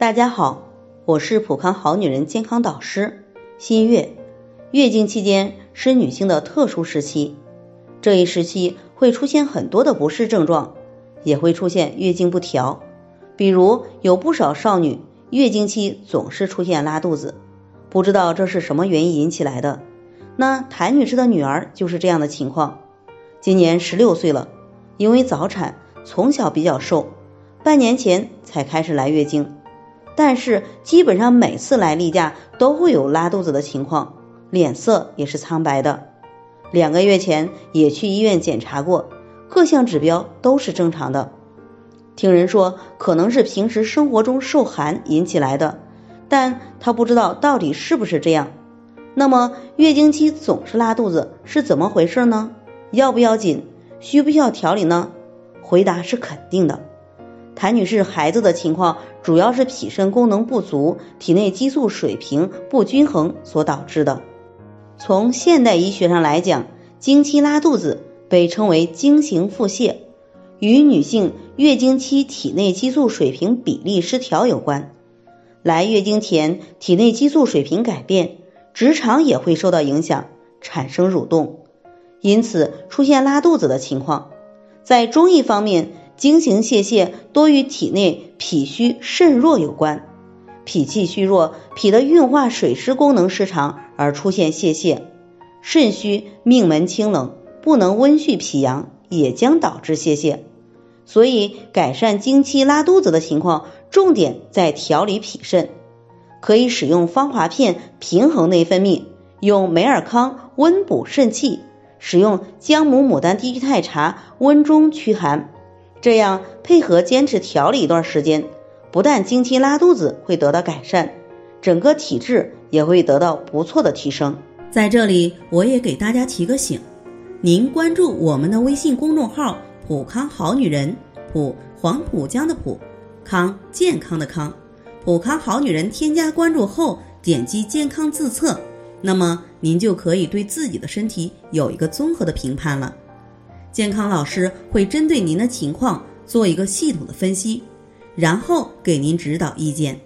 大家好，我是普康好女人健康导师新月。月经期间是女性的特殊时期，这一时期会出现很多的不适症状，也会出现月经不调。比如有不少少女月经期总是出现拉肚子，不知道这是什么原因引起来的。那谭女士的女儿就是这样的情况，今年十六岁了，因为早产，从小比较瘦，半年前才开始来月经。但是基本上每次来例假都会有拉肚子的情况，脸色也是苍白的。两个月前也去医院检查过，各项指标都是正常的。听人说可能是平时生活中受寒引起来的，但他不知道到底是不是这样。那么月经期总是拉肚子是怎么回事呢？要不要紧？需不需要调理呢？回答是肯定的。谭女士孩子的情况主要是脾肾功能不足、体内激素水平不均衡所导致的。从现代医学上来讲，经期拉肚子被称为经行腹泻，与女性月经期体内激素水平比例失调有关。来月经前，体内激素水平改变，直肠也会受到影响，产生蠕动，因此出现拉肚子的情况。在中医方面，经行泄泻多与体内脾虚肾弱有关，脾气虚弱，脾的运化水湿功能失常而出现泄泻；肾虚，命门清冷，不能温煦脾阳，也将导致泄泻。所以，改善经期拉肚子的情况，重点在调理脾肾，可以使用芳华片平衡内分泌，用美尔康温补肾气，使用姜母牡丹低聚肽茶温中驱寒。这样配合坚持调理一段时间，不但经期拉肚子会得到改善，整个体质也会得到不错的提升。在这里，我也给大家提个醒：您关注我们的微信公众号“普康好女人”，普黄浦江的普，康健康的康，普康好女人添加关注后，点击健康自测，那么您就可以对自己的身体有一个综合的评判了。健康老师会针对您的情况做一个系统的分析，然后给您指导意见。